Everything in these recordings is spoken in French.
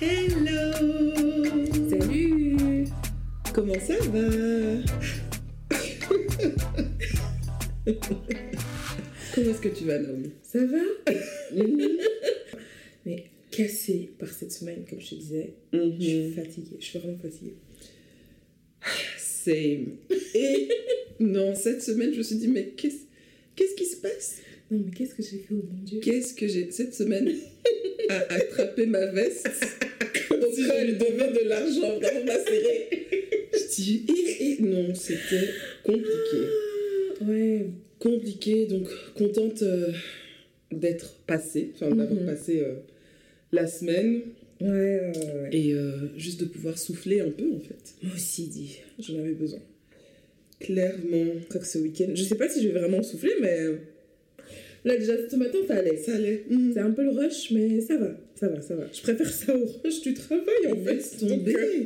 Hello. Salut. Comment ça va? Comment est-ce que tu vas, Naomi? Ça va? Mais cassée par cette semaine, comme je te disais. Je suis Mhm. fatiguée, je suis vraiment fatiguée. Et non, cette semaine, je me suis dit, mais qu'est-ce qu'est-ce qui se passe? Non, mais qu'est-ce que j'ai fait au bon Dieu? Qu'est-ce que j'ai... Cette semaine, à attraper ma veste? Si je lui devais de l'argent dans ma serrée. Je dis, et, et non, c'était compliqué. Ouais, compliqué, donc contente euh, d'être passée, enfin d'avoir Mhm. passé euh, la semaine ouais, ouais, ouais. et euh, juste de pouvoir souffler un peu en fait. Moi aussi, dit, j'en avais besoin. Clairement, Je crois que ce week-end, je sais pas si je vais vraiment souffler, mais là déjà ce matin ça allait. ça allait. Mhm. C'est un peu le rush, mais ça va, ça va, ça va. Je préfère ça au rush du travail en fait. Laisse tomber. Euh,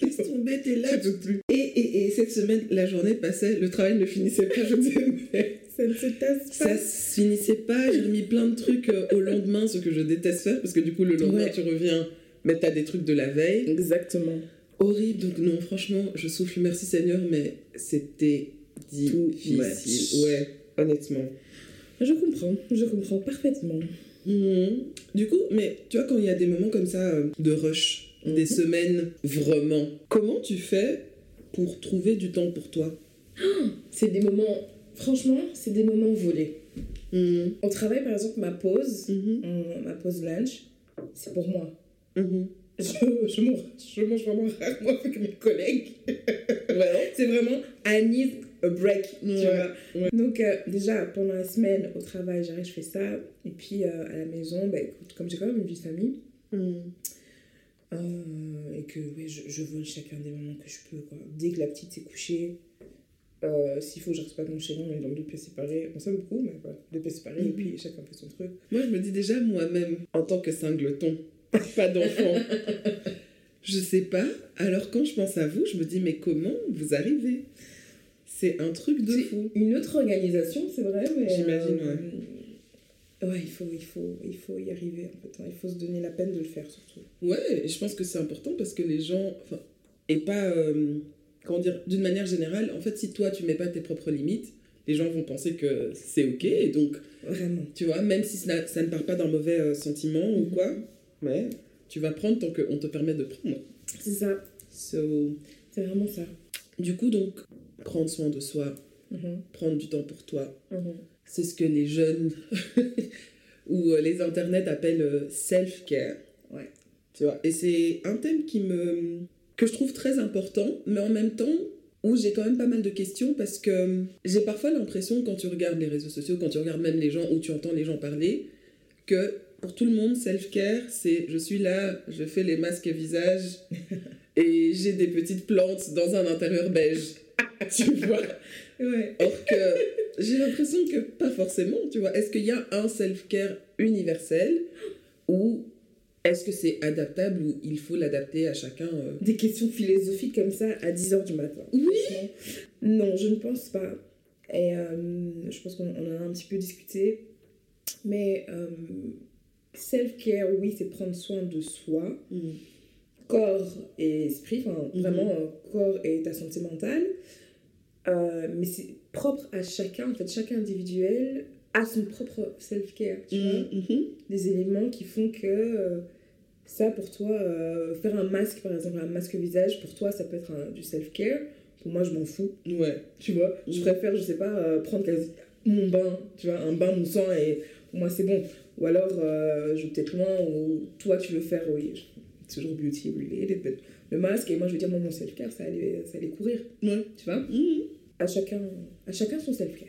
Laisse tomber, t'es là. Je peux plus. Et, et, et cette semaine, la journée passait, le travail ne finissait pas, je disais, mais Ça ne se tasse ça pas. se finissait pas. J'ai mis plein de trucs euh, au lendemain, ce que je déteste faire, parce que du coup, le lendemain, Ouais. tu reviens, mais t'as des trucs de la veille. Exactement. horrible. Donc non, franchement, je souffle, merci Seigneur, mais c'était difficile. Ouais, honnêtement. Je comprends, je comprends parfaitement. Mhm. Du coup, mais tu vois, quand il y a des moments comme ça euh, de rush, Mhm. des semaines vraiment, comment tu fais pour trouver du temps pour toi? C'est des moments, franchement, c'est des moments volés. Mhm. Au travail, par exemple, ma pause, Mhm. ma pause lunch, c'est pour moi. Je, je, mange, je mange vraiment rarement avec mes collègues. C'est vraiment, need a break, tu Ouais, vois. Donc, euh, déjà, pendant la semaine, au travail, j'arrive, je fais ça. Et puis, euh, à la maison, bah, écoute, comme j'ai quand même une vie de famille, Mhm. euh, et que ouais, je, je vole chacun des moments que je peux. Quoi. Dès que la petite s'est couchée, s'il faut, je reste pas dans chez on est dans deux pièces séparées. On s'aime beaucoup, mais voilà, deux pièces séparées, et puis chacun fait son truc. Moi, je me dis déjà moi-même, en tant que singleton, pas d'enfant, je sais pas. Alors quand je pense à vous, je me dis, mais comment vous arrivez? C'est un truc de fou. Une autre organisation, c'est vrai, mais. J'imagine, ouais. Ouais, il faut, il, faut, il faut y arriver, en fait. hein. Il faut se donner la peine de le faire, surtout. Ouais, et je pense que c'est important parce que les gens, enfin, et pas, euh, comment dire, d'une manière générale, en fait, si toi tu mets pas tes propres limites, les gens vont penser que c'est ok, et donc, Vraiment. tu vois, même si ça, ça ne part pas d'un mauvais euh, sentiment ou Mhm. quoi, ouais, tu vas prendre tant qu'on te permet de prendre. C'est ça. So, C'est vraiment ça. du coup, donc, prendre soin de soi, Mhm, prendre du temps pour toi, mhm. c'est ce que les jeunes ou euh, les internets appellent euh, self-care. Ouais. Tu vois, et c'est un thème qui me que je trouve très important, mais en même temps où j'ai quand même pas mal de questions parce que euh, j'ai parfois l'impression quand tu regardes les réseaux sociaux, quand tu regardes même les gens ou tu entends les gens parler, que pour tout le monde, self-care, c'est je suis là, je fais les masques visage et j'ai des petites plantes dans un intérieur beige. tu vois Ouais. Or que j'ai l'impression que pas forcément, tu vois. Est-ce qu'il y a un self-care universel ou est-ce que c'est adaptable ou il faut l'adapter à chacun euh? Des questions philosophiques comme ça à 10h du matin. Oui. Non, je ne pense pas. Et euh, je pense qu'on on en a un petit peu discuté. Mais euh, self-care, oui, c'est prendre soin de soi, corps et esprit, enfin Mhm. vraiment euh, corps et ta santé mentale. Euh, mais c'est propre à chacun, en fait, chacun individuel a son propre self-care, tu vois Mhm. des éléments qui font que euh, ça pour toi euh, faire un masque par exemple un masque visage pour toi ça peut être un- du self care pour moi je m'en fous Ouais. tu vois je préfère je sais pas prendre quasi mon bain tu vois un bain moussant et pour moi c'est bon ou alors je vais peut-être loin ou toi tu veux faire oui toujours beauty related but le masque et moi je veux dire moi mon self care ça allait ça allait courir Ouais. tu vois? Mhm. à chacun à chacun son self care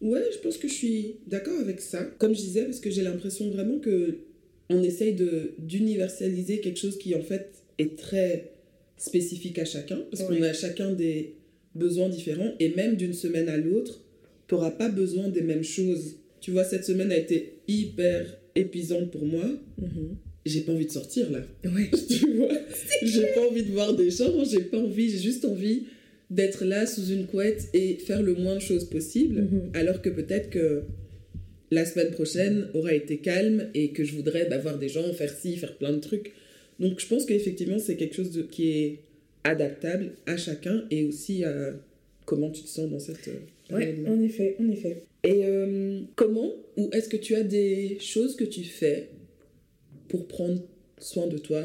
Ouais, je pense que je suis d'accord avec ça. Comme je disais, parce que j'ai l'impression vraiment que on essaye d'universaliser quelque chose qui en fait est très spécifique à chacun, parce qu'on a chacun des besoins différents, et même d'une semaine à l'autre, tu n'auras pas besoin des mêmes choses. Tu vois, cette semaine a été hyper épuisante pour moi. J'ai pas envie de sortir là. ouais tu vois? J'ai pas envie de voir des gens, j'ai pas envie, j'ai juste envie d'être là sous une couette et faire le moins de choses possible, Mhm. alors que peut-être que la semaine prochaine aura été calme et que je voudrais bah, voir des gens, faire ci, faire plein de trucs. Donc je pense qu'effectivement, c'est quelque chose de, qui est adaptable à chacun et aussi à comment tu te sens dans cette. euh, Ouais, en effet, en effet. Et euh, comment ou est-ce que tu as des choses que tu fais pour prendre soin de toi,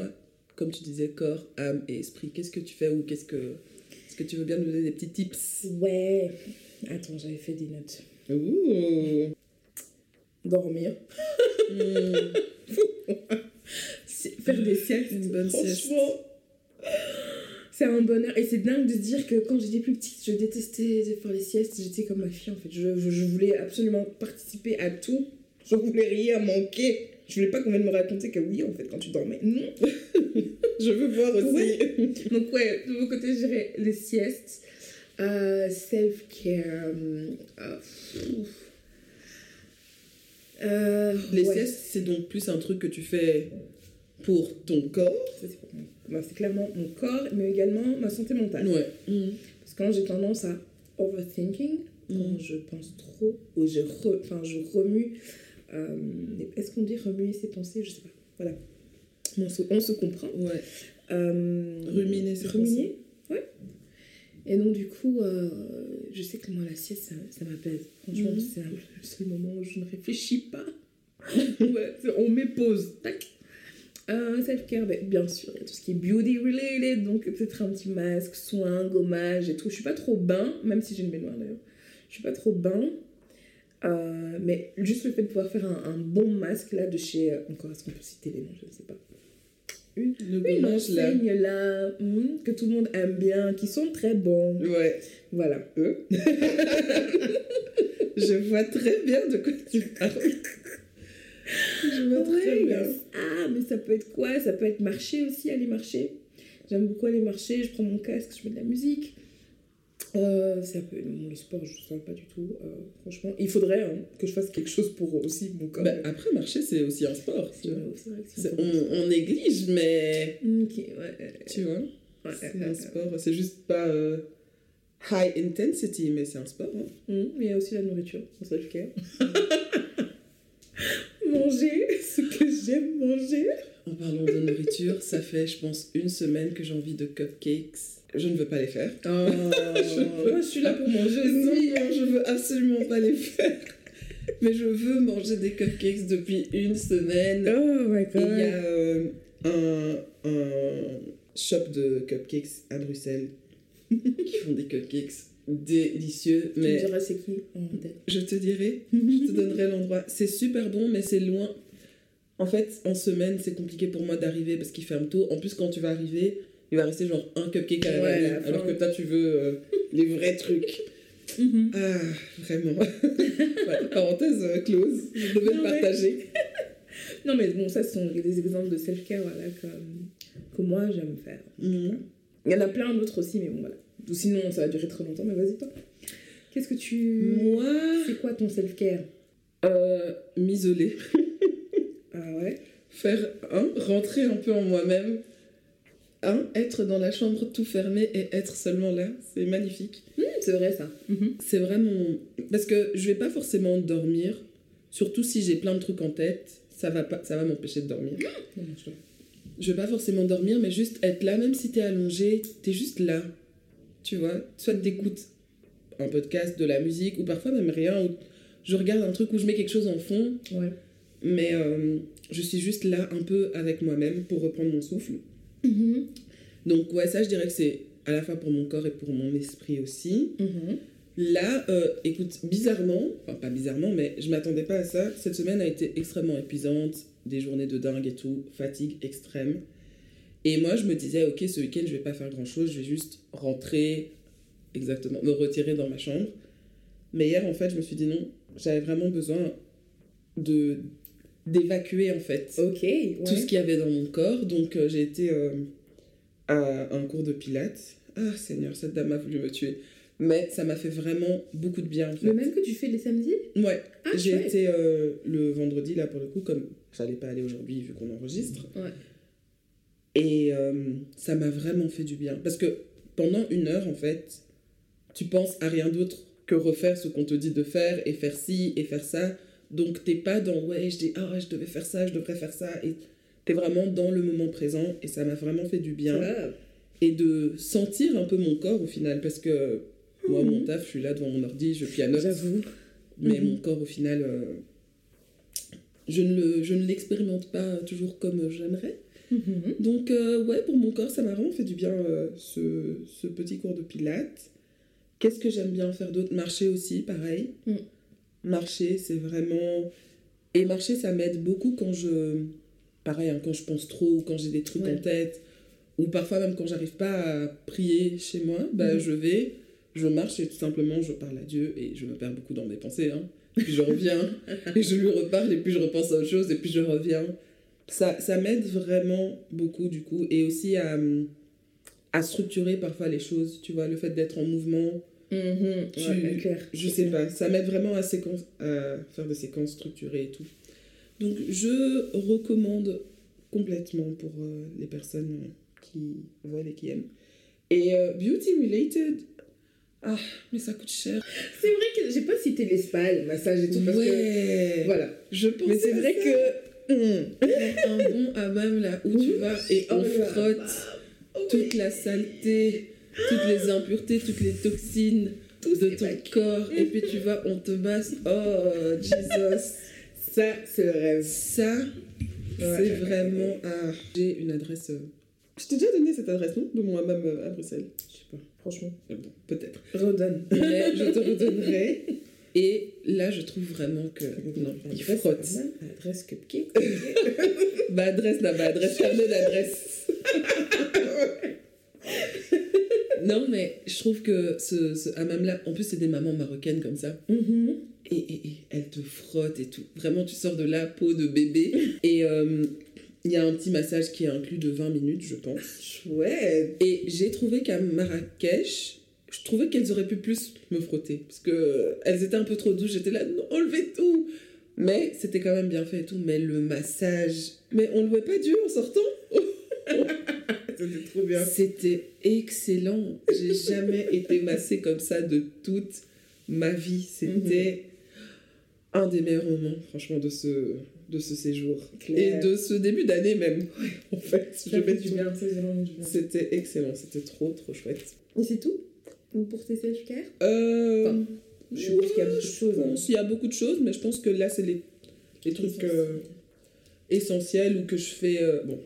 comme tu disais, corps, âme et esprit Qu'est-ce que tu fais ou qu'est-ce que. Est-ce que tu veux bien nous donner des petits tips? Ouais. Attends, j'avais fait des notes. Ouh Dormir. Hmm. Faire des siestes. Une bonne sieste. Franchement. C'est un bonheur. Et c'est dingue de dire que quand j'étais plus petite, je détestais faire les siestes. J'étais comme ma fille en fait. Je, je, je voulais absolument participer à tout. Je voulais rien manquer. Je voulais pas qu'on vienne me raconter que oui, en fait, quand tu dormais. Non. Je veux voir aussi. Ouais. Donc, ouais, de mon côté, je dirais les siestes. Euh, Self-care. euh, euh, pff. Euh, Les ouais. siestes, c'est donc plus un truc que tu fais pour ton corps. C'est bah, c'est clairement mon corps, mais également ma santé mentale. Ouais. Hmm. Parce que quand j'ai tendance à overthinking, quand Mm. je pense trop, ou je, re- je remue. Euh, Est-ce qu'on dit remuer ses pensées? Je sais pas. Voilà. On se, on se comprend. Ouais. Euh, Ruminer ses ruminer, ouais. Et donc, du coup, euh, je sais que moi, la sieste, ça, ça m'apaise. Franchement, Mhm. c'est le seul moment où je ne réfléchis pas. ouais, on met pause. Tac. Euh, Self-care, ben, bien sûr, il y a tout ce qui est beauty related, donc peut-être un petit masque, soin, gommage et tout. Je suis pas trop bain, même si j'ai une baignoire d'ailleurs. Je suis pas trop bain. Euh, mais juste le fait de pouvoir faire un, un bon masque là de chez. euh, encore, est-ce qu'on peut citer les noms Je ne sais pas. Une, Le une là. enseigne là, hum, que tout le monde aime bien, qui sont très bons. Ouais. Voilà. Eux. Je vois très bien de quoi tu parles. Je vois très bien. Ah, mais ça peut être quoi? Ça peut être marcher aussi, aller marcher. J'aime beaucoup aller marcher, je prends mon casque, je mets de la musique. Euh, ça peut, le sport, je ne sens pas du tout, euh, franchement. Il faudrait hein, que je fasse quelque chose pour aussi mon corps. Bah, après, marcher, c'est aussi un sport. tu vois. vrai. On, on néglige, mais ouais, tu vois, ouais, c'est ouais, un sport. C'est juste pas euh, high intensity, mais c'est un sport. hein. Mais il y a aussi la nourriture, en self-care. manger j'aime manger. En parlant de nourriture, ça fait, je pense, une semaine que j'ai envie de cupcakes. Je ne veux pas les faire. Oh, moi, je suis là pour manger Non, non, je veux absolument pas les faire. Mais je veux manger des cupcakes depuis une semaine. Oh my Et il y a euh, un, un shop de cupcakes à Bruxelles qui font des cupcakes délicieux. Tu me Mais diras c'est qui? en tête. je te dirai, je te donnerai l'endroit. C'est super bon, mais c'est loin. En fait, en semaine, c'est compliqué pour moi d'arriver parce qu'il ferme tôt. En plus, quand tu vas arriver, il va rester genre un cupcake à la Ouais, vanille, alors que toi, tu veux euh, les vrais trucs. Ah, vraiment. Voilà, parenthèse euh, close. Je devais le Non, mais- partager. Non, mais bon, ça, ce sont des exemples de self-care voilà, que, que moi, j'aime faire. Mhm. Il y en a plein d'autres aussi, mais bon, voilà. Ou sinon, ça va durer très longtemps, mais vas-y, toi. Qu'est-ce que tu. Moi, C'est quoi ton self-care? Euh, m'isoler. Ouais Faire un, rentrer un peu en moi-même. Un, être dans la chambre tout fermé et être seulement là. C'est magnifique. Hum, C'est vrai, ça. Mhm. C'est vraiment. Parce que je vais pas forcément dormir. Surtout si j'ai plein de trucs en tête. Ça va, pas... ça va m'empêcher de dormir. Je- Je vais pas forcément dormir, mais juste être là, même si t'es allongé, t'es juste là. Tu vois Soit t'écoutes un podcast, de la musique, ou parfois même rien, ou je regarde un truc où je mets quelque chose en fond, Ouais. mais euh, je suis juste là un peu avec moi-même pour reprendre mon souffle. Mhm. Donc ouais, ça je dirais que c'est à la fois pour mon corps et pour mon esprit aussi. Mhm. Là, euh, écoute, bizarrement, enfin pas bizarrement, mais je m'attendais pas à ça. Cette semaine a été extrêmement épuisante, des journées de dingue et tout, fatigue extrême. Et moi, je me disais, ok, ce week-end, je vais pas faire grand-chose, je vais juste rentrer, exactement, me retirer dans ma chambre. Mais hier, en fait, je me suis dit non, j'avais vraiment besoin de d'évacuer en fait Ok, ouais. tout ce qu'il y avait dans mon corps. Donc euh, j'ai été euh, à un cours de pilates. Ah Seigneur, cette dame a voulu me tuer. Mais ça m'a fait vraiment beaucoup de bien en fait. Le même que tu fais les samedis? Ouais, Ah, j'ai été euh, le vendredi là pour le coup, comme j'allais pas aller aujourd'hui vu qu'on enregistre. Ouais. Et ça m'a vraiment fait du bien. Parce que pendant une heure en fait, tu penses à rien d'autre que refaire ce qu'on te dit de faire et faire ci et faire ça. Donc t'es pas dans ouais, je dis ah je devais faire ça, je devrais faire ça. Et T'es vraiment dans le moment présent et ça m'a vraiment fait du bien. Et de sentir un peu mon corps au final, parce que moi, mon Mhm. taf, je suis là devant mon ordi, je pianote. J'avoue. Mais Mhm. mon corps, au final, euh, je ne le- l'expérimente pas toujours comme j'aimerais. Mhm. Donc, euh, ouais, pour mon corps, ça m'a vraiment fait du bien, euh, ce, ce petit cours de pilates. Qu'est-ce que j'aime bien faire d'autre? Marcher aussi, pareil. Mm. Marcher, c'est vraiment... Et marcher, ça m'aide beaucoup quand je... Pareil, hein, quand je pense trop ou quand j'ai des trucs Ouais. en tête. Ou parfois même quand j'arrive pas à prier chez moi, bah, Mhm. je vais, je marche et tout simplement je parle à Dieu et je me perds beaucoup dans mes pensées. Hein. Puis je reviens et je lui reparle et puis je repense à autre chose et puis je reviens. Ça, ça m'aide vraiment beaucoup du coup et aussi à, à structurer parfois les choses, tu vois, le fait d'être en mouvement, Mhm. Tu- Ouais, clair. je sais pas, ça m'aide vraiment à, séquence, à faire des séquences structurées et tout. Donc je recommande complètement pour euh, les personnes qui veulent et qui aiment. Et euh, beauty related, ah, mais ça coûte cher. C'est vrai que j'ai pas cité les spas, les massages et tout, parce que. ouais, Voilà. je pense Mais c'est vrai que. Hmm. un bon hammam là où tu vas et on Oh frotte là. toute la saleté, toutes les impuretés, toutes les toxines de ton corps et puis tu vas, on te masse. Oh, Jesus. Ça, c'est le rêve. Ça, Ouais. c'est vraiment. Ah, j'ai une adresse. euh, Je t'ai déjà donné cette adresse, non? De mon hammam euh, à Bruxelles. Je sais pas, franchement. Euh, Bon, peut-être. Redonne. Mais je te redonnerai. Et là, je trouve vraiment que. Non, il frotte. Adresse cupcake. Ma adresse là-bas, adresse carnet d'adresse. non, mais je trouve que ce, ce hammam-là, en plus, c'est des mamans marocaines comme ça. Mhm. Et, et, et elles te frottent et tout. Vraiment, tu sors de la peau de bébé. Et euh, il y a un petit massage qui est inclus de 20 minutes, je pense. Chouette. Et j'ai trouvé qu'à Marrakech, je trouvais qu'elles auraient pu plus me frotter. Parce que euh, elles étaient un peu trop douces. J'étais là, non, enlevez tout. Mais c'était quand même bien fait et tout. Mais le massage. Mais on ne louait pas Dieu en sortant? C'était trop bien. C'était excellent. J'ai jamais été massée comme ça de toute ma vie. C'était un des meilleurs moments, franchement, de ce, de ce séjour. Claire. Et de ce début d'année même. Ouais, en fait, Ça vais du bien. C'était excellent. C'était trop, trop chouette. Et c'est tout pour tes self-care Euh, Enfin, Je suppose qu'il y a beaucoup de choses. hein. pense, Il y a beaucoup de choses, mais je pense que là, c'est les, les trucs euh, essentiels ou que je fais euh, bon,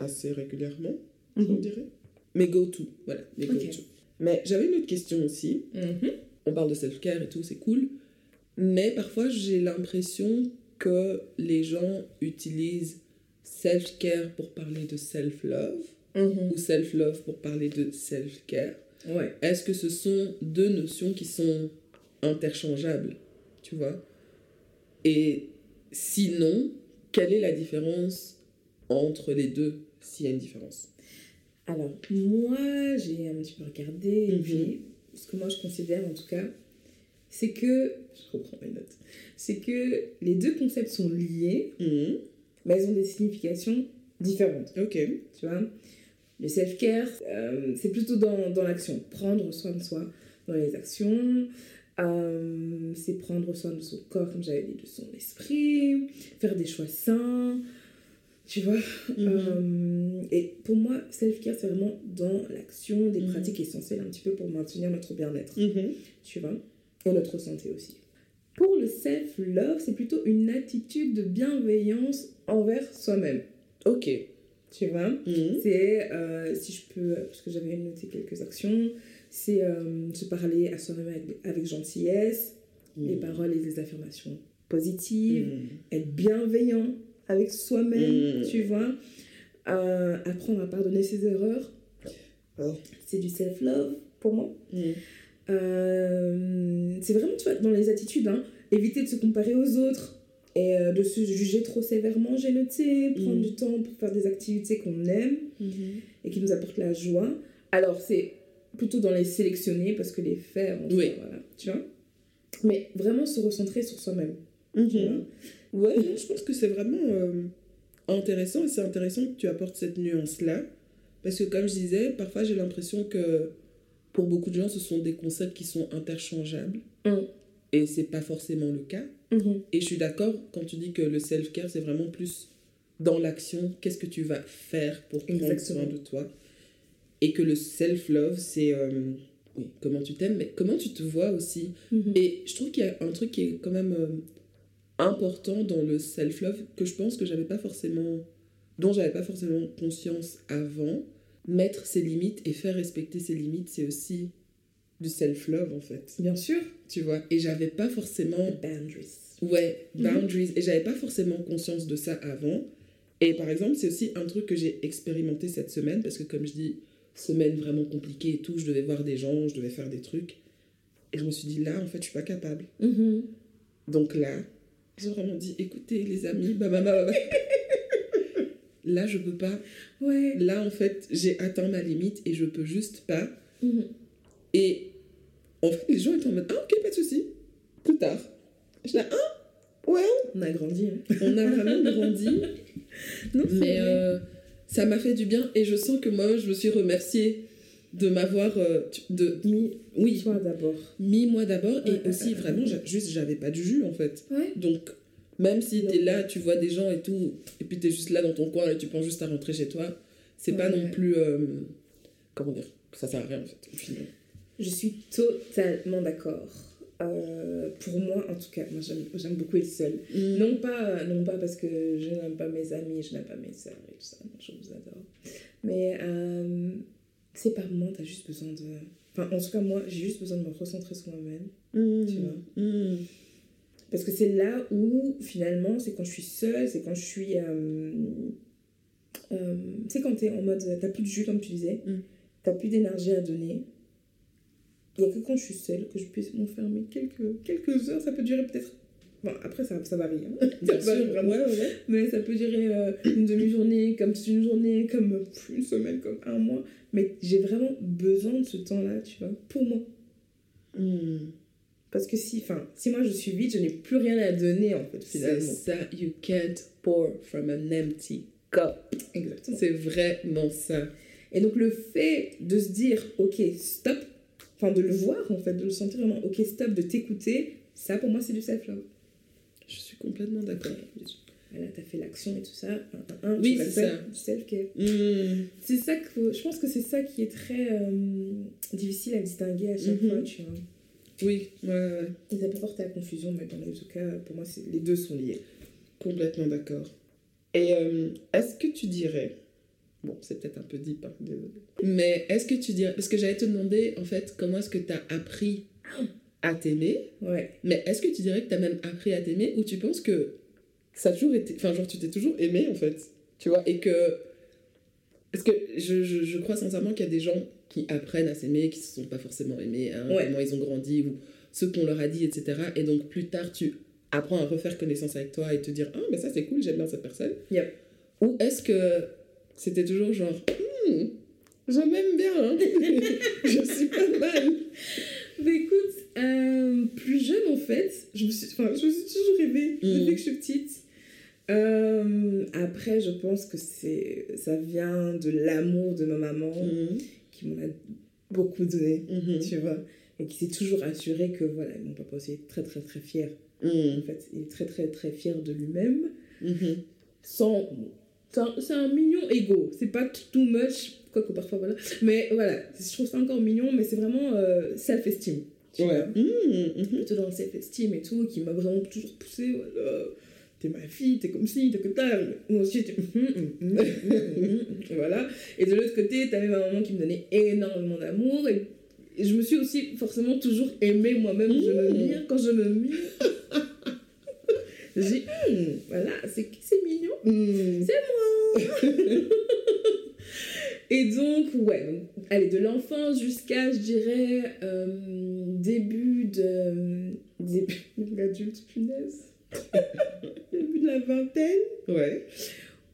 assez régulièrement, on Mhm. dirait. Mes go-to, voilà, mes go-to. Mais j'avais une autre question aussi. Mhm. On parle de self-care et tout, c'est cool. Mais parfois, j'ai l'impression que les gens utilisent self-care pour parler de self-love Mhm. ou self-love pour parler de self-care. Ouais. Est-ce que ce sont deux notions qui sont interchangeables, tu vois? Et sinon, quelle est la différence entre les deux, s'il y a une différence? Alors, moi, j'ai un petit peu regardé, et Mhm. puis, ce que moi je considère en tout cas, c'est que, je reprends mes notes, c'est que les deux concepts sont liés, Mhm. mais elles ont des significations différentes, Ok. tu vois? Le self-care, euh, c'est plutôt dans, dans l'action, prendre soin de soi dans les actions, euh, c'est prendre soin de son corps, comme j'avais dit, de son esprit, faire des choix sains, tu vois. Mhm. Euh, et pour moi, self-care, c'est vraiment dans l'action des Mhm. pratiques essentielles un petit peu pour maintenir notre bien-être, Mhm. tu vois, et notre santé aussi. Pour le self-love, c'est plutôt une attitude de bienveillance envers soi-même, Ok. tu vois. C'est, euh, si je peux, parce que j'avais noté quelques actions, c'est euh, se parler à soi-même avec, avec gentillesse, les paroles et les affirmations positives, être bienveillant avec soi-même, Mm. tu vois. Euh, apprendre à pardonner ses erreurs. Oh. C'est du self-love pour moi. Mhm. Euh, c'est vraiment, tu vois, dans les attitudes, hein, éviter de se comparer aux autres et euh, de se juger trop sévèrement, j'ai noté, prendre Mm. du temps pour faire des activités qu'on aime Mhm. et qui nous apportent la joie. Alors, c'est plutôt dans les sélectionner parce que les faire, en Oui. soi, voilà, tu vois. Mais vraiment se recentrer sur soi-même. tu Mhm. vois. Ouais, non, je pense que c'est vraiment euh, intéressant et c'est intéressant que tu apportes cette nuance-là. Parce que comme je disais, parfois j'ai l'impression que pour beaucoup de gens, ce sont des concepts qui sont interchangeables. Mm. Et c'est pas forcément le cas. Mhm. Et je suis d'accord quand tu dis que le self-care, c'est vraiment plus dans l'action, qu'est-ce que tu vas faire pour prendre Exactement. soin de toi. Et que le self-love, c'est euh, oui, comment tu t'aimes, mais comment tu te vois aussi. Mhm. Et je trouve qu'il y a un truc qui est quand même euh, important dans le self-love que je pense que j'avais pas forcément, dont j'avais pas forcément conscience avant. Mettre ses limites et faire respecter ses limites, c'est aussi du self-love en fait. Bien sûr. Tu vois? Et j'avais pas forcément Boundaries. Ouais, Mhm. boundaries. Et j'avais pas forcément conscience de ça avant. Et par exemple, c'est aussi un truc que j'ai expérimenté cette semaine, parce que comme je dis, semaine vraiment compliquée et tout, je devais voir des gens, je devais faire des trucs. Et je me suis dit, là, en fait, je suis pas capable. Mhm. Donc là, j'ai vraiment dit, écoutez, les amis, bah, bah, bah, bah, bah. là, je peux pas. Ouais. Là, en fait, j'ai atteint ma limite et je peux juste pas. Mhm. Et en fait, les gens étaient en mode, ah, ok, pas de souci. Plus tard. Je dis, ah, ouais, On a grandi. hein. on a vraiment grandi. Non, Mais euh, ça m'a fait du bien et je sens que moi, je me suis remerciée de m'avoir euh, de mis oui toi d'abord. mis moi d'abord et Ouais, aussi vraiment juste j'avais pas de jus en fait Ouais. donc même si t'es là tu vois des gens et tout et puis t'es juste là dans ton coin et tu penses juste à rentrer chez toi c'est pas non plus euh, comment dire ça sert à rien en fait au final Je suis totalement d'accord. Euh, pour moi, en tout cas, moi j'aime beaucoup être seule. Mm. Non pas, non pas parce que je n'aime pas mes amis, je n'aime pas mes sœurs et tout ça, je vous adore. Mais euh, c'est par moment, t'as juste besoin de... Enfin, en tout cas, moi, j'ai juste besoin de me recentrer sur moi-même. Mm. Tu vois. Mm. Parce que c'est là où, finalement, c'est quand je suis seule, c'est quand je suis... Euh, euh, tu sais, quand t'es en mode... T'as plus de jus, comme tu disais. Mm. T'as plus d'énergie à donner. Il n'y a que quand je suis seule que je puisse m'enfermer quelques, quelques heures. Ça peut durer peut-être... Bon, après, ça, ça varie. hein. Bien Ça varie sûr, vraiment. ouais. Mais ça peut durer euh, une demi-journée, comme toute une journée, comme une semaine, comme un mois. Mais j'ai vraiment besoin de ce temps-là, tu vois, pour moi. Mm. Parce que si, enfin, si moi je suis vide, je n'ai plus rien à donner, en fait, c'est finalement. ça you can't pour from an empty cup Exactement. c'est vraiment ça Et donc le fait de se dire, ok, stop, enfin de le voir, en fait, de le sentir vraiment, ok, stop, de t'écouter, ça pour moi c'est du self-love. Je suis complètement d'accord Voilà, t'as fait l'action et tout ça. Un, un, un, Oui, vas c'est ça. self-care. Mm. C'est ça que je pense que c'est ça qui est très euh, difficile à distinguer à chaque Mhm. fois, tu vois. Oui, ouais, ouais. Et ça peut porter à confusion, mais dans les deux cas, pour moi, c'est- les deux sont liés. complètement d'accord. Et euh, est-ce que tu dirais, bon, c'est peut-être un peu deep, hein, désolé. mais est-ce que tu dirais, parce que j'allais te demander, en fait, comment est-ce que tu as appris à t'aimer, Ouais. mais est-ce que tu dirais que tu as même appris à t'aimer, ou tu penses que ça a toujours été, enfin, genre, tu t'es toujours aimé, en fait, tu vois, et que, parce que je, je, je crois sincèrement qu'il y a des gens qui apprennent à s'aimer, qui se sont pas forcément aimés, hein, Ouais. comment ils ont grandi, ou ce qu'on leur a dit, etc. Et donc, plus tard, tu apprends à refaire connaissance avec toi et te dire, ah, ben ça, c'est cool, j'aime bien cette personne. Yep. Ou est-ce que c'était toujours genre, Hmm, je m'aime bien, hein. je suis pas mal. Bah écoute, euh, plus jeune en fait, je me suis, enfin, je me suis toujours aimée Mm. depuis que je suis petite. Euh, après, je pense que c'est, ça vient de l'amour de ma maman Mhm, qui m'en a beaucoup donné, mhm, tu vois, et qui s'est toujours assuré que voilà, mon papa aussi est très très très fier. En mhm, fait, il est très très très fier de lui-même, mhm. sans, c'est un, mignon ego. C'est pas too much, quoique parfois voilà, mais voilà, je trouve ça encore mignon, mais c'est vraiment euh, self-esteem. Ouais. mhm. plutôt dans le self-esteem et tout, qui m'a vraiment toujours poussé, voilà, t'es ma fille, t'es comme ci, t'es que t'as, moi aussi j'étais, hum, hum, hum, voilà, et de l'autre côté, t'avais ma maman qui me donnait énormément d'amour, et, et je me suis aussi forcément toujours aimée moi-même, je me Mmh. mire, quand je me mire, j'ai, hum, voilà, c'est qui c'est mignon, Mhm. Et donc, ouais, donc, allez, de l'enfance jusqu'à, je dirais, euh, début de. Début de l'adulte, punaise. début de la vingtaine. Ouais.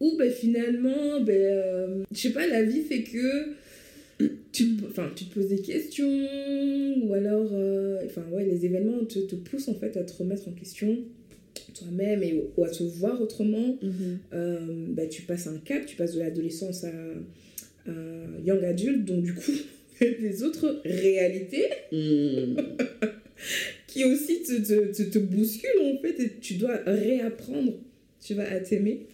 Où, ben, finalement, ben, euh, je sais pas, la vie fait que. Tu te, enfin, tu te poses des questions, ou alors, euh, enfin, ouais, les événements te, te poussent en fait à te remettre en question toi-même et ou à te voir autrement euh, bah, tu passes un cap, tu passes de l'adolescence à young adulte, donc du coup, des autres réalités Mhm. qui aussi te, te, te, te bousculent en fait, et tu dois réapprendre, tu vas à t'aimer.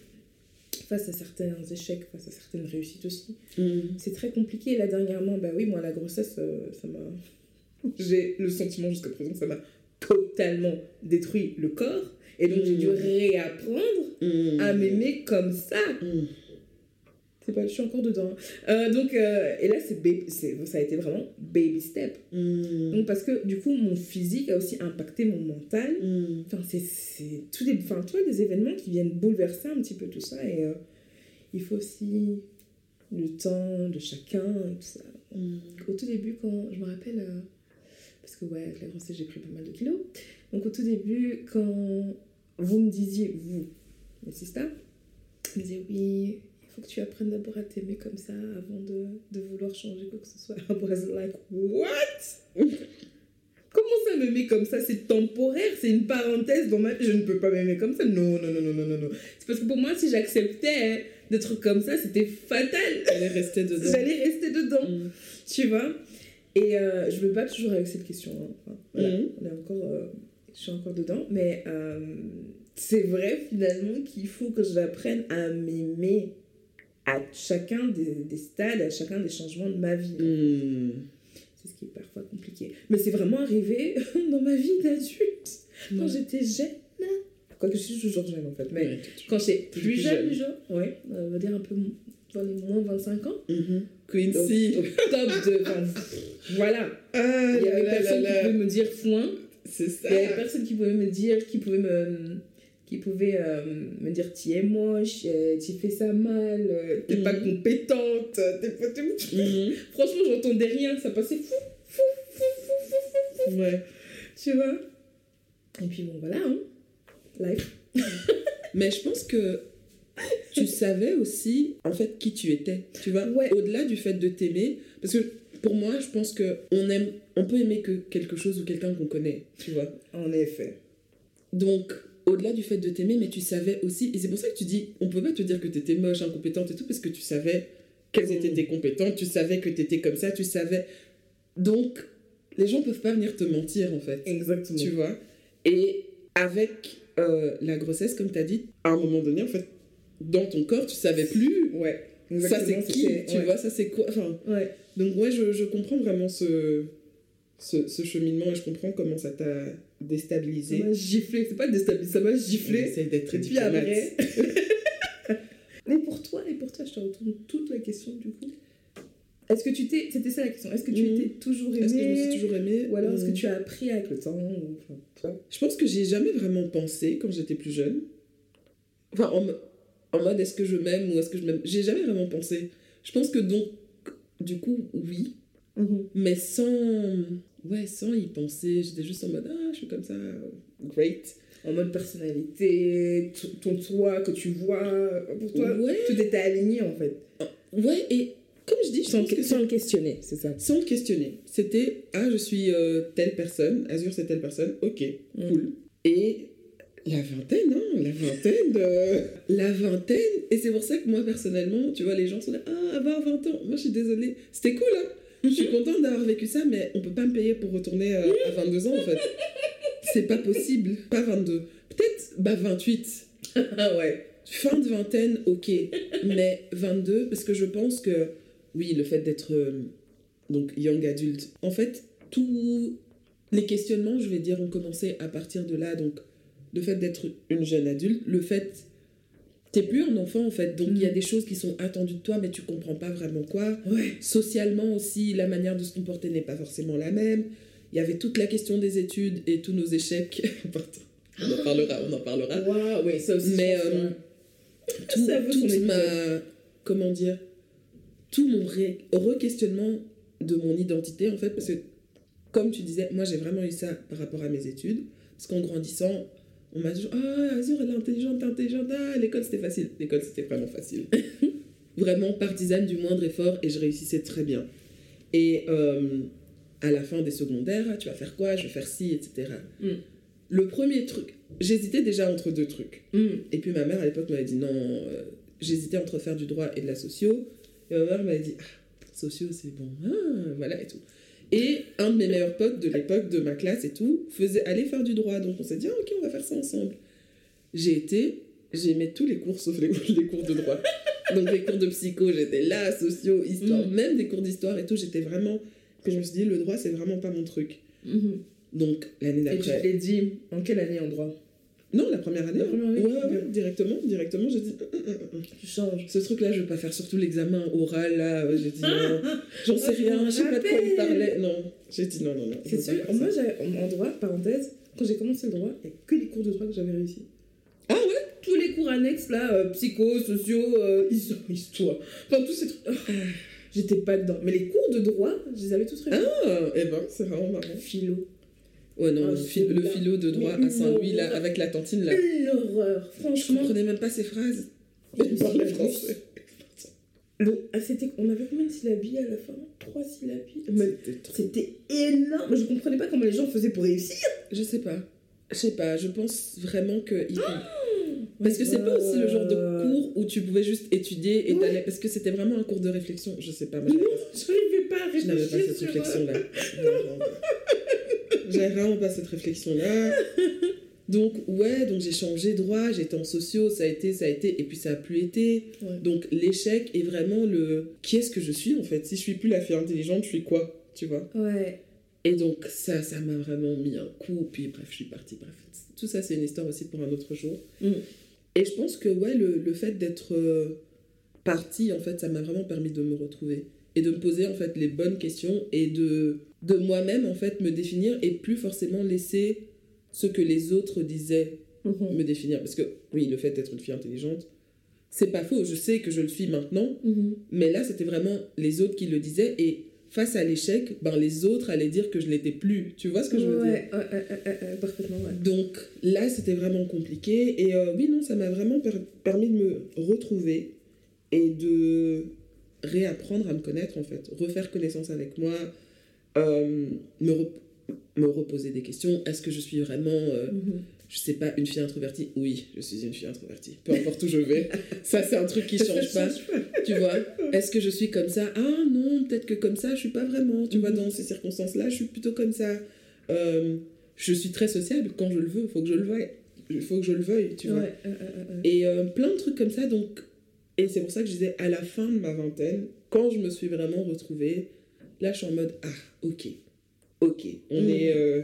face à certains échecs, face à certaines réussites aussi. Mm. C'est très compliqué. Là, dernièrement, bah oui, moi, la grossesse, euh, ça m'a. J'ai le sentiment jusqu'à présent que ça m'a totalement détruit le corps. Et donc, j'ai dû Mm. réapprendre à m'aimer comme ça. C'est pas, je suis encore dedans. Euh, donc, euh, et là, c'est ça a été vraiment baby step. Mm. Donc, parce que du coup, mon physique a aussi impacté mon mental. Mm. Enfin, c'est tous des, enfin, tu vois, des événements qui viennent bouleverser un petit peu tout ça. Et euh, il faut aussi le temps de chacun et tout ça. Mm. Au tout début, quand je me rappelle, parce que ouais, avec la grossesse, j'ai pris pas mal de kilos. Donc, au tout début, quand vous me disiez, vous, mes sisters, me disiez, oui, faut que tu apprennes d'abord à t'aimer comme ça avant de, de vouloir changer quoi que ce soit. I was like, what? Comment ça m'aimer comme ça? C'est temporaire, c'est une parenthèse dans ma vie. Je ne peux pas m'aimer comme ça. Non, non, non, non, non, non. C'est parce que pour moi, si j'acceptais d'être comme ça, c'était fatal. Est restée dedans. J'allais rester dedans, Mm. tu vois? Et euh, je me bats toujours avec cette question. hein. Enfin, voilà, Mhm. on est encore, euh, je suis encore dedans. Mais euh, c'est vrai finalement qu'il faut que j'apprenne à m'aimer à chacun des, des stades, à chacun des changements de ma vie. Mm. C'est ce qui est parfois compliqué. Mais c'est vraiment arrivé dans ma vie d'adulte, quand j'étais jeune. Quoique je suis toujours jeune en fait. Mais Ouais, quand j'étais Plus plus jeune, jeune. ouais, on va dire un peu dans les moins 25 ans. Mhm. Quincy. Au, au top de. voilà. Ah Il y là avait là personne là qui pouvait me dire foin. C'est Il ça. y avait personne qui pouvait me dire, qui pouvait me. Qui pouvait euh, me dire tu es moche, euh, tu fais ça mal, euh, t'es pas Mhm. compétente, t'es pas. Mhm. Franchement, j'entendais rien, ça passait fou, fou, fou, fou, fou, fou, Ouais. tu vois? Et puis bon, voilà, hein. Life. Mais je pense que tu savais aussi, en fait, qui tu étais. Tu vois, Ouais. au-delà du fait de t'aimer. Parce que pour moi, je pense que on aime, on peut aimer que quelque chose ou quelqu'un qu'on connaît. Tu vois? En effet. Donc, au-delà du fait de t'aimer, mais tu savais aussi. Et c'est pour ça que tu dis, on peut pas te dire que t'étais moche, incompétente et tout, parce que tu savais quelles étaient Mm. tes compétences, tu savais que t'étais comme ça, tu savais. Donc, les gens peuvent pas venir te mentir, en fait. Exactement. tu vois? Et avec euh, la grossesse, comme tu as dit, à un moment donné, en fait, dans ton corps, tu savais plus. Ouais. Ça, c'est Exactement, qui Tu ouais. vois, ça, c'est quoi enfin, Ouais. Donc, ouais, je, je comprends vraiment ce, ce, ce cheminement et je comprends comment ça t'a Ça déstabilisé. m'a giflé, c'est pas déstabilisé, ça m'a giflé. Essaye d'être très Et puis après. Mais pour toi, et pour toi, je te retourne toute la question du coup. Est-ce que tu t'es. C'était ça la question. Est-ce que tu Mhm. t'es toujours aimé Est-ce que je me suis toujours aimée Ou alors est-ce que Hum. tu as appris avec le temps ou... enfin, Je pense que j'ai jamais vraiment pensé quand j'étais plus jeune. Enfin, en, en mode est-ce que je m'aime ou est-ce que je m'aime? J'ai jamais vraiment pensé. Je pense que donc, du coup, oui. Mais sans. Ouais, sans y penser. J'étais juste en mode ah, je suis comme ça. Great. En mode personnalité, ton toi que tu vois. Pour toi, Ouais. tout était aligné en fait. Ouais, et comme je dis, je Sans, que sans le questionner, c'est ça. sans le questionner. C'était ah, je suis euh, telle personne. Azur, c'est telle personne. Ok, Mm. cool. Et la vingtaine, hein, la vingtaine, la vingtaine. Et c'est pour ça que moi, personnellement, tu vois, les gens sont là, ah, avoir 20 ans. Moi, je suis désolée. C'était cool, hein. Je suis contente d'avoir vécu ça, mais on peut pas me payer pour retourner euh, à 22 ans, en fait. C'est pas possible. Pas 22. Peut-être, bah, 28. Ah ouais. Fin de vingtaine, ok. Mais 22, parce que je pense que, oui, le fait d'être euh, donc young adulte, en fait, tous les questionnements, je vais dire, ont commencé à partir de là. Donc, le fait d'être une jeune adulte, le fait. T'es plus un enfant, en fait. Donc, il y a Mm. des choses qui sont attendues de toi, mais tu comprends pas vraiment quoi. Ouais. Socialement aussi, la manière de se comporter n'est pas forcément la même. Il y avait toute la question des études et tous nos échecs. on en parlera, on en parlera. Ça aussi. Mais, euh, tout, Ça toute ma comment dire tout mon re-questionnement de mon identité en fait parce que comme tu disais moi j'ai vraiment eu ça par rapport à mes études parce qu'en grandissant on m'a dit ah Azur elle est intelligente intelligente ah l'école c'était facile l'école c'était vraiment facile vraiment partisane du moindre effort et je réussissais très bien et euh, à la fin des secondaires ah, tu vas faire quoi? Je vais faire ci etc Mm. le premier truc j'hésitais déjà entre deux trucs Mm. et puis ma mère à l'époque m'avait dit non, euh, j'hésitais entre faire du droit et de la socio. Et ma mère m'avait dit ah, socio c'est bon, ah, voilà et tout. Et un de mes meilleurs potes de l'époque de ma classe et tout faisait aller faire du droit. Donc on s'est dit ah, ok, on va faire ça ensemble. J'ai été j'aimais tous les cours sauf les, les cours de droit. Donc les cours de psycho, j'étais là, sociaux, histoire, Mm. même des cours d'histoire et tout, j'étais vraiment. Que je me suis dit, le droit, c'est vraiment pas mon truc. Mhm. Donc l'année Et tu d'après. l'es dit, en quelle année en droit? Non, la première année. La hein. première année, Ouais, ouais, ok. directement, directement, j'ai dit. hum, hum, hum. Tu changes. Ce truc-là, je veux pas faire, surtout l'examen oral, là. euh, J'ai dit non, j'en sais Ah, je rien, je sais pas de quoi il parlait. Non, j'ai dit non, non, non. C'est sûr, moi j'avais en droit, parenthèse, quand j'ai commencé le droit, il n'y a que les cours de droit que j'avais réussi. Ah ouais? Tous les cours annexes là, euh, psycho, sociaux, euh, histoire, enfin tous ces trucs. ah, J'étais pas dedans. Mais les cours de droit, je les avais tous réussis. Ah, eh ben, c'est vraiment marrant. Philo. Ouais, non, Ah, le, philo de droit à Saint-Louis, là, avec la tantine, là. Une horreur, Je franchement. comprenais même pas ces phrases. Il parlait français. Le- ah, c'était- on avait combien de syllabies à la fin? Trois syllabies C'était trop- C'était énorme. Je comprenais pas comment les gens faisaient pour réussir. Je sais pas. Je sais pas, je pense vraiment que. il- Parce que c'est pas aussi le genre de cours où tu pouvais juste étudier et Ouais. t'allais. Parce que c'était vraiment un cours de réflexion. Je sais pas, moi, Non, j'avais pas- je n'arrivais pas à je n'avais réfléchir. pas cette réflexion-là. J'avais vraiment pas cette réflexion-là. Donc, ouais, donc j'ai changé droit, j'étais en sociaux, ça a été, ça a été, et puis ça a plus été. Ouais. Donc, l'échec est vraiment le. Qui est-ce que je suis en fait? Si je suis plus la fille intelligente, je suis quoi? Tu vois? Ouais. Et donc, ça, ça m'a vraiment mis un coup, puis bref, je suis partie. Bref, tout ça, c'est une histoire aussi pour un autre jour. Mm. Et je pense que, ouais, le, le fait d'être euh, partie, en fait, ça m'a vraiment permis de me retrouver et de me poser, en fait, les bonnes questions et de, de moi-même, en fait, me définir et plus forcément laisser ce que les autres disaient Mhm. me définir. Parce que, oui, le fait d'être une fille intelligente, c'est pas faux. Je sais que je le suis maintenant, Mhm. mais là, c'était vraiment les autres qui le disaient et face à l'échec, ben, les autres allaient dire que je l'étais plus. Tu vois ce que je veux dire? Ouais, ouais, parfaitement, ouais. donc là, c'était vraiment compliqué. Et euh, oui, non, ça m'a vraiment per- permis de me retrouver et de réapprendre à me connaître, en fait. Refaire connaissance avec moi, euh, me, rep- me reposer des questions. Est-ce que je suis vraiment, euh, Mhm. je sais pas, une fille introvertie? Oui, je suis une fille introvertie. Peu importe où je vais. ça, c'est un truc qui change pas. Tu vois? Est-ce que je suis comme ça? Ah non, peut-être que comme ça, je suis pas vraiment. Tu vois, Mhm. dans ces circonstances-là, je suis plutôt comme ça. Euh, je suis très sociable quand je le veux. Il faut que je le veuille. Il faut que je le veuille, tu vois. Ouais. Et euh, plein de trucs comme ça. Donc, et c'est pour ça que je disais, à la fin de ma vingtaine, quand je me suis vraiment retrouvée, là, je suis en mode, ah, ok, ok, on, Mhm. est, euh,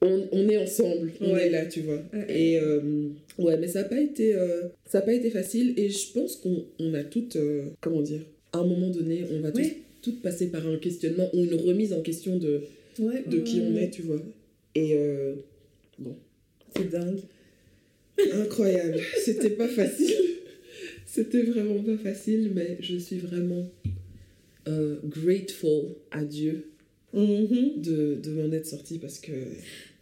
on, on est ensemble, on Ouais. est là, tu vois. Et euh, ouais, mais ça n'a pas, été, euh, ça a pas été facile. Et je pense qu'on on a toutes, comment dire, à un moment donné, on va tous- Ouais. toutes passer par un questionnement ou une remise en question de, Ouais, de qui on est, tu vois. Et euh, C'est dingue. Incroyable. C'était pas facile. C'était vraiment pas facile, mais je suis vraiment euh, grateful à Dieu Mhm. de, de m'en être sortie parce que.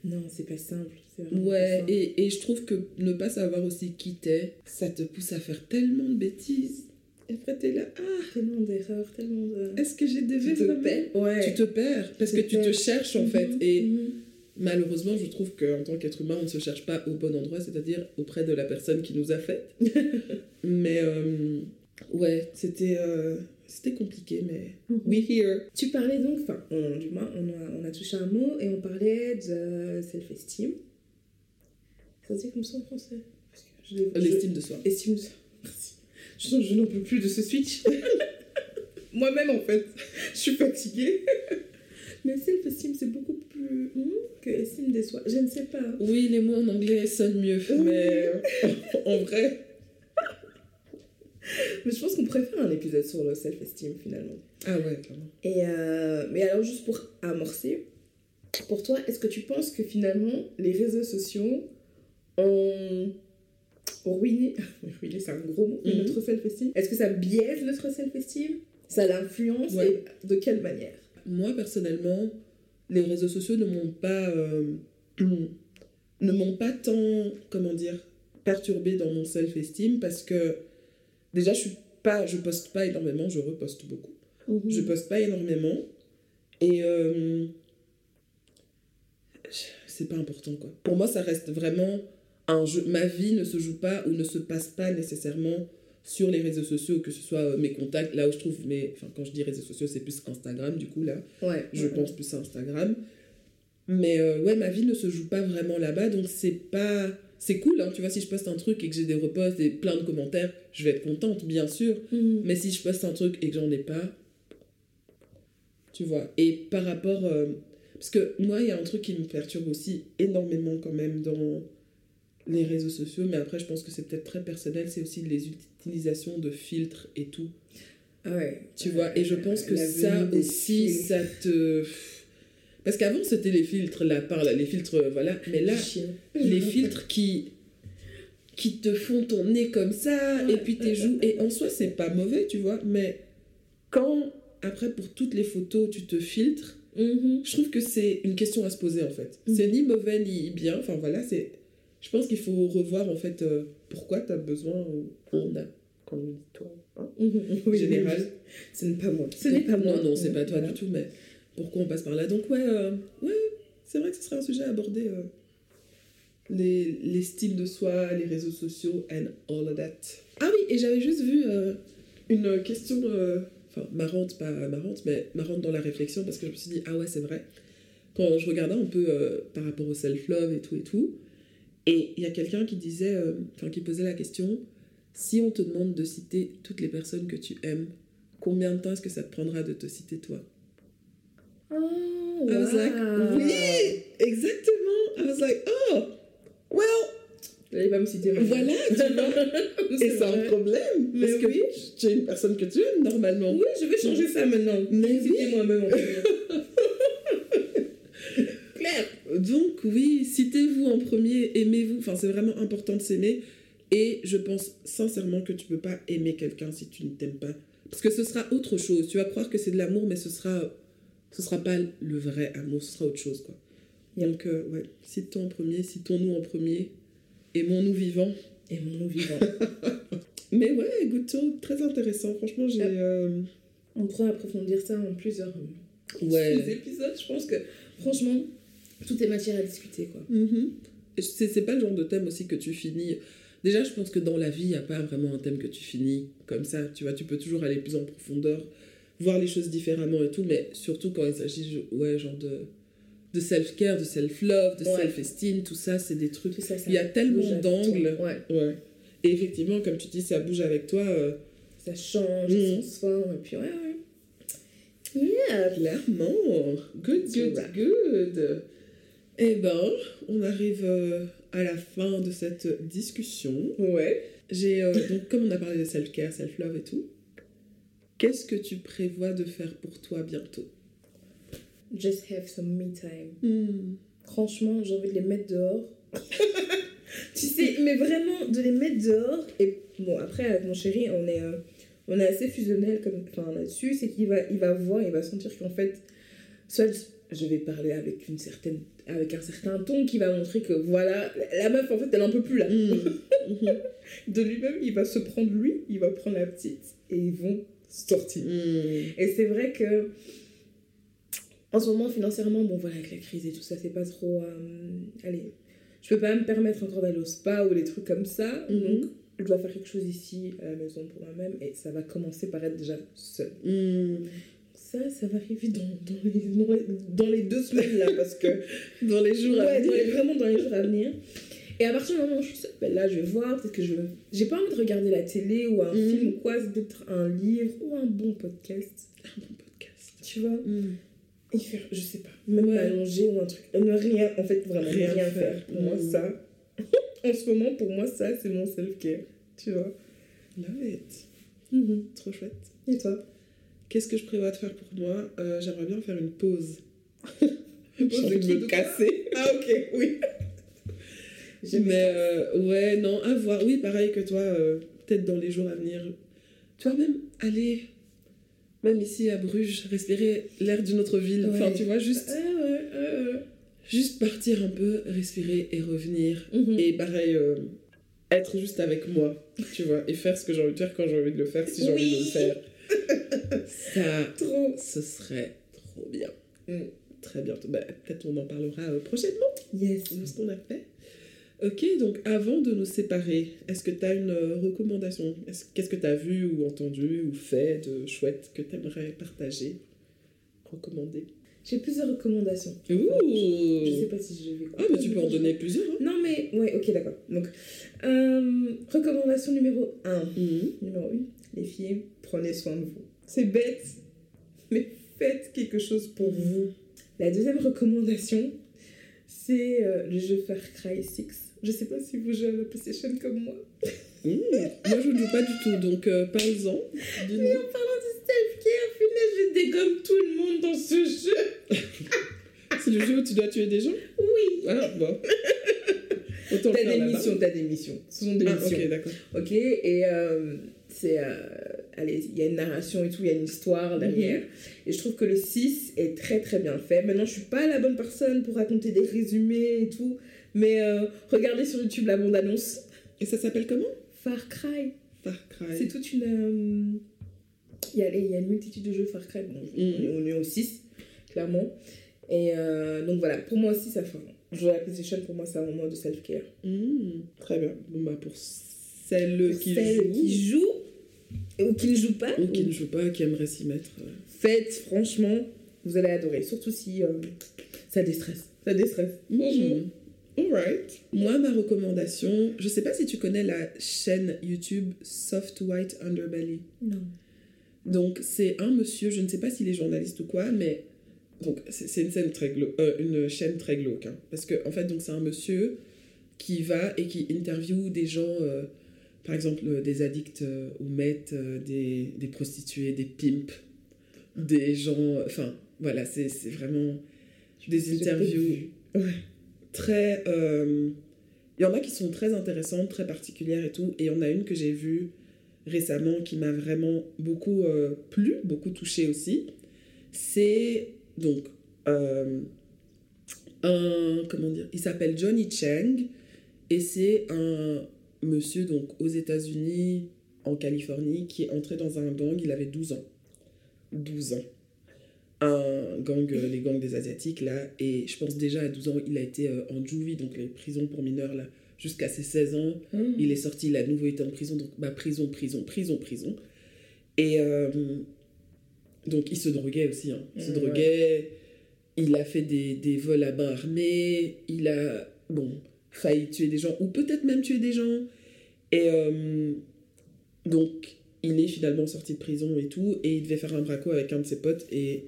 Non, c'est pas simple. Ouais, pas simple. et, et je trouve que ne pas savoir aussi qui t'es, ça te pousse à faire tellement de bêtises. Et après, t'es là, ah, Tellement d'erreurs, tellement de. est-ce que j'ai des Tu te perds. Ouais. Tu te perds parce que tu te cherches en fait. Mhm, Et mhm. malheureusement, je trouve qu'en tant qu'être humain, on ne se cherche pas au bon endroit, c'est-à-dire auprès de la personne qui nous a fait. mais euh, ouais, c'était euh, c'était compliqué, mais Mhm. we here. Tu parlais donc, enfin, on- du moins, on a, on a touché un mot et on parlait de self-esteem. Ça se dit comme ça en français? Parce que je l'ai- je- L'estime de soi. Estime de soi. Merci. Je sens que je n'en peux plus de ce switch. Moi-même, en fait, je suis fatiguée. Mais self-esteem, c'est beaucoup plus hmm, que estime de soi. Je ne sais pas. Oui, les mots en anglais sonnent mieux, mais en vrai. Mais je pense qu'on préfère un épisode sur le self-esteem, finalement. Ah ouais, clairement. Et euh, mais alors, juste pour amorcer, pour toi, est-ce que tu penses que finalement, les réseaux sociaux ont ruiné, ruiné c'est un gros mot, Mhm. notre self-esteem? Est-ce que ça biaise notre self-esteem? Ça l'influence? Ouais. et de quelle manière? Moi, personnellement, les réseaux sociaux ne m'ont pas. euh, ne m'ont pas tant. Comment dire perturbé dans mon self-esteem parce que déjà, je suis pas. Je poste pas énormément, je reposte beaucoup. Je poste pas énormément. Et. euh, c'est pas important, quoi. Pour moi, ça reste vraiment un jeu. Ma vie ne se joue pas ou ne se passe pas nécessairement sur les réseaux sociaux, que ce soit euh, mes contacts, là où je trouve mes. Enfin, quand je dis réseaux sociaux, c'est plus Instagram, du coup, là. Ouais. Je ouais. pense plus à Instagram. Mais euh, ouais, ma vie ne se joue pas vraiment là-bas, donc c'est pas c'est cool, hein, tu vois, si je poste un truc et que j'ai des reposts et plein de commentaires, je vais être contente, bien sûr. Mhm. Mais si je poste un truc et que j'en ai pas, tu vois. Et par rapport. euh, parce que moi, il y a un truc qui me perturbe aussi énormément quand même dans les réseaux sociaux, mais après, je pense que c'est peut-être très personnel, c'est aussi les utilisations de filtres et tout. Ah ouais. Tu vois, et je pense que La ça aussi, filtres. ça te. Parce qu'avant, c'était les filtres, là, par là, les filtres, euh, voilà. Mais là, les filtres qui qui te font ton nez comme ça Ouais, et puis tes joues et en soi c'est pas mauvais tu vois mais quand après pour toutes les photos tu te filtres Mhm. je trouve que c'est une question à se poser en fait Mhm. c'est ni mauvais ni bien enfin voilà c'est je pense qu'il faut revoir en fait euh, pourquoi tu as besoin ou on a quand on dit toi hein, Mhm. Oui, général oui. Ce n'est pas moi. Ce n'est pas moi. non non c'est pas toi Voilà. du tout mais pourquoi on passe par là donc ouais euh, ouais c'est vrai que ce serait un sujet à aborder euh, les, les styles de soi, les réseaux sociaux, and all of that. Ah oui, et j'avais juste vu euh, une question, enfin marrante, pas marrante, mais marrante dans la réflexion, parce que je me suis dit, ah ouais, c'est vrai. Quand je regardais un peu par rapport au self-love et tout et tout, et il y a quelqu'un qui disait, enfin qui posait la question, si on te demande de citer toutes les personnes que tu aimes, combien de temps est-ce que ça te prendra de te citer toi? Oh, I was like, wow. oui, exactement. I was like, oh, well, pas me citer. voilà, tu vois. Et c'est un problème. Mais parce que oui. tu es une personne que tu aimes normalement. Oui, je vais changer ça maintenant. Mais oui. moi-même. Claire. Donc oui, citez-vous en premier, aimez-vous. Enfin, c'est vraiment important de s'aimer. Et je pense sincèrement que tu peux pas aimer quelqu'un si tu ne t'aimes pas. Parce que ce sera autre chose. Tu vas croire que c'est de l'amour, mais ce sera, ce sera pas le vrai amour. Ce sera autre chose, quoi. Donc, euh, ouais, cite-toi en premier, citons-nous en premier. Aimons-nous vivants. Et mon vivant. Mais ouais, Good Talk, très intéressant. Franchement, j'ai. euh, On pourrait approfondir ça en plusieurs euh, Ouais. épisodes. Je pense que, franchement, tout est matière à discuter, quoi. C'est c'est pas le genre de thème aussi que tu finis. Déjà, je pense que dans la vie, il n'y a pas vraiment un thème que tu finis comme ça. Tu vois, tu peux toujours aller plus en profondeur, voir les choses différemment et tout, mais surtout quand il s'agit ouais, genre de, de self-care, de self-love, de Ouais. self-esteem, tout ça, c'est des trucs. Tout ça, ça Il y a tellement d'angles. Ouais. Ouais. Et effectivement, comme tu dis, ça bouge avec toi. euh, Ça change, Mhm. ça se transforme. Et puis, ouais, ouais. Yeah. Clairement. Good, good, good. Eh ben, on arrive euh, à la fin de cette discussion. Ouais. J'ai euh, donc comme on a parlé de self-care, self-love et tout. Qu'est-ce que tu prévois de faire pour toi bientôt? Just have some me time. Hmm. Franchement, j'ai envie de les mettre dehors. tu sais, mais vraiment de les mettre dehors. Et bon, après, avec mon chéri, on est, euh, on est assez fusionnel comme, enfin, là-dessus. C'est qu'il va, il va voir, il va sentir qu'en fait, soit je vais parler avec, une certaine, avec un certain ton qui va montrer que voilà, la meuf, en fait, elle en peut plus là. Hmm. De lui-même, il va se prendre lui, il va prendre la petite et ils vont sortir. Hmm. Et c'est vrai que en ce moment, financièrement, bon voilà, avec la crise et tout ça, c'est pas trop. euh, allez, je peux pas me permettre encore d'aller au spa ou des trucs comme ça. Mhm. Donc, je dois faire quelque chose ici à la maison pour moi-même et ça va commencer par être déjà seul. Hmm. Ça, ça va arriver dans, dans, les, dans, les, dans les deux semaines là parce que. Dans les jours à Ouais, dans les- venir. vraiment dans les jours à venir. Et à partir du moment où je suis seule, ben là, je vais voir, peut-être que je. J'ai pas envie de regarder la télé ou un Mhm. film ou quoi, c'est peut-être un livre ou un bon podcast. Un bon podcast. Tu vois? Hmm. Et faire, je sais pas, même Ouais. m'allonger ou un truc. Euh, Ne rien, en fait, vraiment Rien rien, faire. Pour moi, Mhm. ça, en ce moment, pour moi, ça, c'est mon self-care. Tu vois? Love it. Mhm. Trop chouette. Et toi? Qu'est-ce que je prévois de faire pour moi? Euh, J'aimerais bien faire une pause. Une envie de me casser. Ah, ok, oui. Mais euh, ouais, non, à voir. Oui, pareil que toi, euh, peut-être dans les jours à venir. Tu vois, même aller, même ici à Bruges, respirer l'air d'une autre ville. Enfin, tu vois, juste, Ah, juste partir un peu, respirer et revenir. Mhm. Et pareil, euh, être juste avec moi, tu vois, et faire ce que j'ai envie de faire quand j'ai envie de le faire, si j'ai envie de le faire. Ça, Trop. ce serait trop bien. Mm. Très bientôt. Bah, peut-être on en parlera prochainement Yes. de ce qu'on a fait? Ok, donc avant de nous séparer, est-ce que tu as une euh, recommandation? Est-ce- Qu'est-ce que tu as vu ou entendu ou fait de chouette que tu aimerais partager Recommander? J'ai plusieurs recommandations. Ouh. Je sais pas si je vais. Ah, mais tu peux en donner plusieurs. Hein. Non, mais. Ouais, ok, d'accord. Donc, euh, recommandation numéro 1. Mhm. Numéro 1. Les filles, prenez soin de vous. C'est bête, mais faites quelque chose pour vous. La deuxième recommandation, c'est euh, le jeu Far Cry 6. Je sais pas si vous jouez à la PlayStation comme moi. Mmh. Moi, je ne joue pas du tout, donc euh, parle-en. Mais en parlant de self-care, punaise, je dégomme tout le monde dans ce jeu. C'est le jeu où tu dois tuer des gens Oui. Ah, bon. T'as des missions, t'as des missions. Ce sont des Ah, missions. ok, d'accord. Ok, et euh, c'est. euh, il y a une narration et tout, il y a une histoire derrière. Et je trouve que le 6 est très très bien fait. Maintenant, je suis pas la bonne personne pour raconter des résumés et tout, mais euh, regardez sur YouTube la bande-annonce. Et ça s'appelle comment? Far Cry. Far Cry. C'est toute une. euh, Il y, a, il y a une multitude de jeux Far Cry. Bon, on, est, on est au 6, clairement. Et euh, donc voilà, pour moi aussi, ça fait. Jouer à la PlayStation, pour moi, c'est un moment de self-care. Mmh, Très bien. Bon, bah, pour celles qui Celles jouent qui jouent ou qui ne jouent pas, ou qui ne jouent pas, qui aimeraient s'y mettre. euh. faites, franchement, vous allez adorer. Surtout si euh, ça déstresse. Ça déstresse. Bon, alright. Moi, ma recommandation, je sais pas si tu connais la chaîne YouTube Soft White Underbelly. Non. Donc, c'est un monsieur, je ne sais pas s'il est journaliste ou quoi, mais. Donc, c'est une, scène très glau- euh, une chaîne très glauque. hein. parce que, en fait, donc c'est un monsieur qui va et qui interviewe des gens, euh, par exemple, euh, des addicts euh, au meth, euh, des, des prostituées, des pimps, des gens. Enfin, voilà, c'est vraiment des interviews très. euh, Il y en a qui sont très intéressantes, très particulières et tout. Et il y en a une que j'ai vue récemment qui m'a vraiment beaucoup euh, plu, beaucoup touchée aussi. C'est donc euh, un. Comment dire Il s'appelle Johnny Chang et c'est un monsieur donc aux États-Unis, en Californie, qui est entré dans un gang. Il avait 12 ans. 12 ans. Un gang, euh, les gangs des Asiatiques, là. Et je pense déjà à 12 ans, il a été euh, en juvie, donc les prisons pour mineurs, là, jusqu'à ses 16 ans. Mmh. Il est sorti, il a de nouveau été en prison, donc bah, prison, prison, prison, prison. Et euh, donc il se droguait aussi, hein. il se Mm, droguait, il a fait des, des vols à main armée, il a, bon, failli tuer des gens, ou peut-être même tuer des gens. Et euh, donc il est finalement sorti de prison et tout, et il devait faire un braco avec un de ses potes, et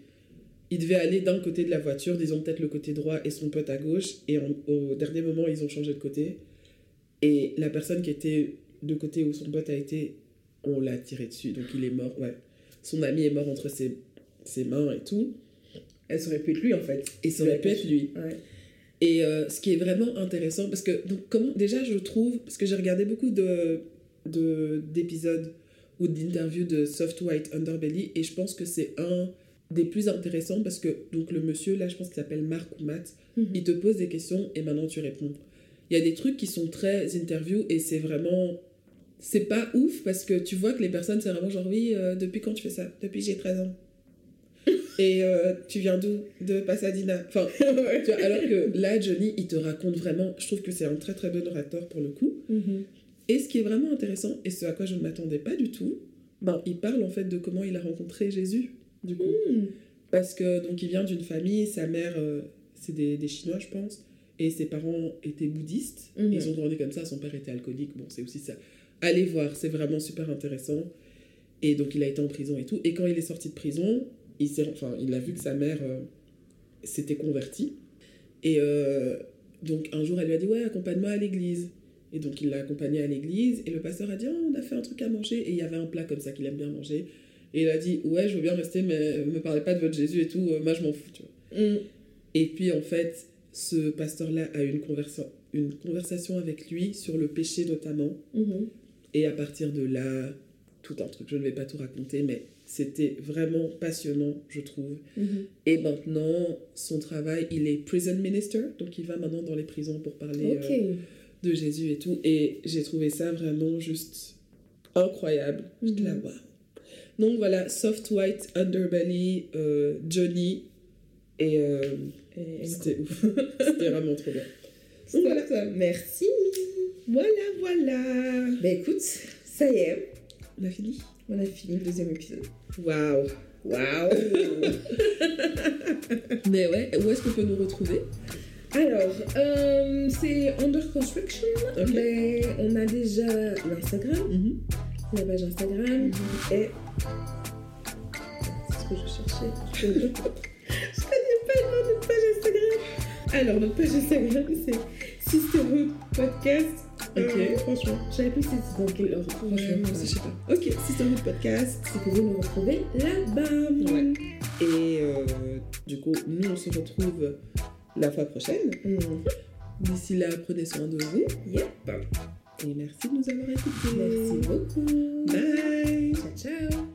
il devait aller d'un côté de la voiture, disons peut-être le côté droit et son pote à gauche, et en- au dernier moment ils ont changé de côté. Et la personne qui était de côté où son pote a été, on l'a tiré dessus, donc il est mort. Ouais. Son ami est mort entre ses, ses mains et tout. Elle aurait pu être lui en fait. Et ça aurait pu être lui. Ouais. Et euh, ce qui est vraiment intéressant, parce que donc, comment, déjà je trouve, parce que j'ai regardé beaucoup de de- d'épisodes ou d'interviews de Soft White Underbelly, et je pense que c'est un des plus intéressants parce que donc le monsieur là, je pense qu'il s'appelle Marc ou Matt, Mhm. il te pose des questions et maintenant tu réponds. Il y a des trucs qui sont très interviews et c'est vraiment. C'est pas ouf parce que tu vois que les personnes, c'est vraiment genre, oui, euh, depuis quand tu fais ça? Depuis j'ai 13 ans. Et euh, tu viens d'où? De Pasadena. Enfin, tu vois, alors que là, Johnny, il te raconte vraiment. Je trouve que c'est un très très bon orateur pour le coup. Mhm. Et ce qui est vraiment intéressant, et ce à quoi je ne m'attendais pas du tout, ben, il parle en fait de comment il a rencontré Jésus, du coup. Mhm. Parce que donc il vient d'une famille, sa mère, euh, c'est des, des Chinois, je pense, et ses parents étaient bouddhistes. Mhm. Ils ont grandi comme ça, son père était alcoolique. Bon, c'est aussi ça. Allez voir, c'est vraiment super intéressant. Et donc il a été en prison et tout. Et quand il est sorti de prison, il, s'est, enfin, il a vu que sa mère euh, s'était convertie. Et euh, donc un jour, elle lui a dit Ouais, accompagne-moi à l'église. Et donc il l'a accompagné à l'église. Et le pasteur a dit Ah, on a fait un truc à manger. Et il y avait un plat comme ça qu'il aime bien manger. Et il a dit Ouais, je veux bien rester, mais me parlez pas de votre Jésus et tout. euh, Moi, je m'en fous, tu vois. Mhm. Et puis en fait, ce pasteur-là a eu une, conversa- une conversation avec lui sur le péché notamment. Mhm. Et à partir de là, tout un truc, je ne vais pas tout raconter, mais c'était vraiment passionnant, je trouve. Mhm. Et maintenant, son travail, il est prison minister, donc il va maintenant dans les prisons pour parler euh, de Jésus et tout. Et j'ai trouvé ça vraiment juste incroyable. Mhm. waouh. Donc voilà, Soft White Underbelly, euh, Johnny, et euh, Et- c'était ouf. c'était vraiment trop bien. Donc voilà. voilà. Merci. Voilà, voilà. Bah écoute, ça y est, On a fini? On a fini le deuxième épisode. Waouh. Waouh Mais ouais, où est-ce qu'on peut nous retrouver? Alors, euh, c'est Under Construction, mais on a déjà l'Instagram, Mhm. la page Instagram, et... C'est ce que je cherchais. je connais pas le nom de page Instagram. Alors, notre page Instagram, c'est Sisterhood Podcast. Ok. Euh, franchement, je savais plus c'était dans quel ordre. Ouais, Franchement, aussi, je sais pas. Ok, Sisterhood Podcast. Vous pouvez nous retrouver là-bas. Ouais. Et euh, du coup, nous, on se retrouve la fois prochaine. Mhm. D'ici là, prenez soin de vous. Yep. Et merci de nous avoir écoutés. Merci beaucoup. Bye. Ciao, ciao.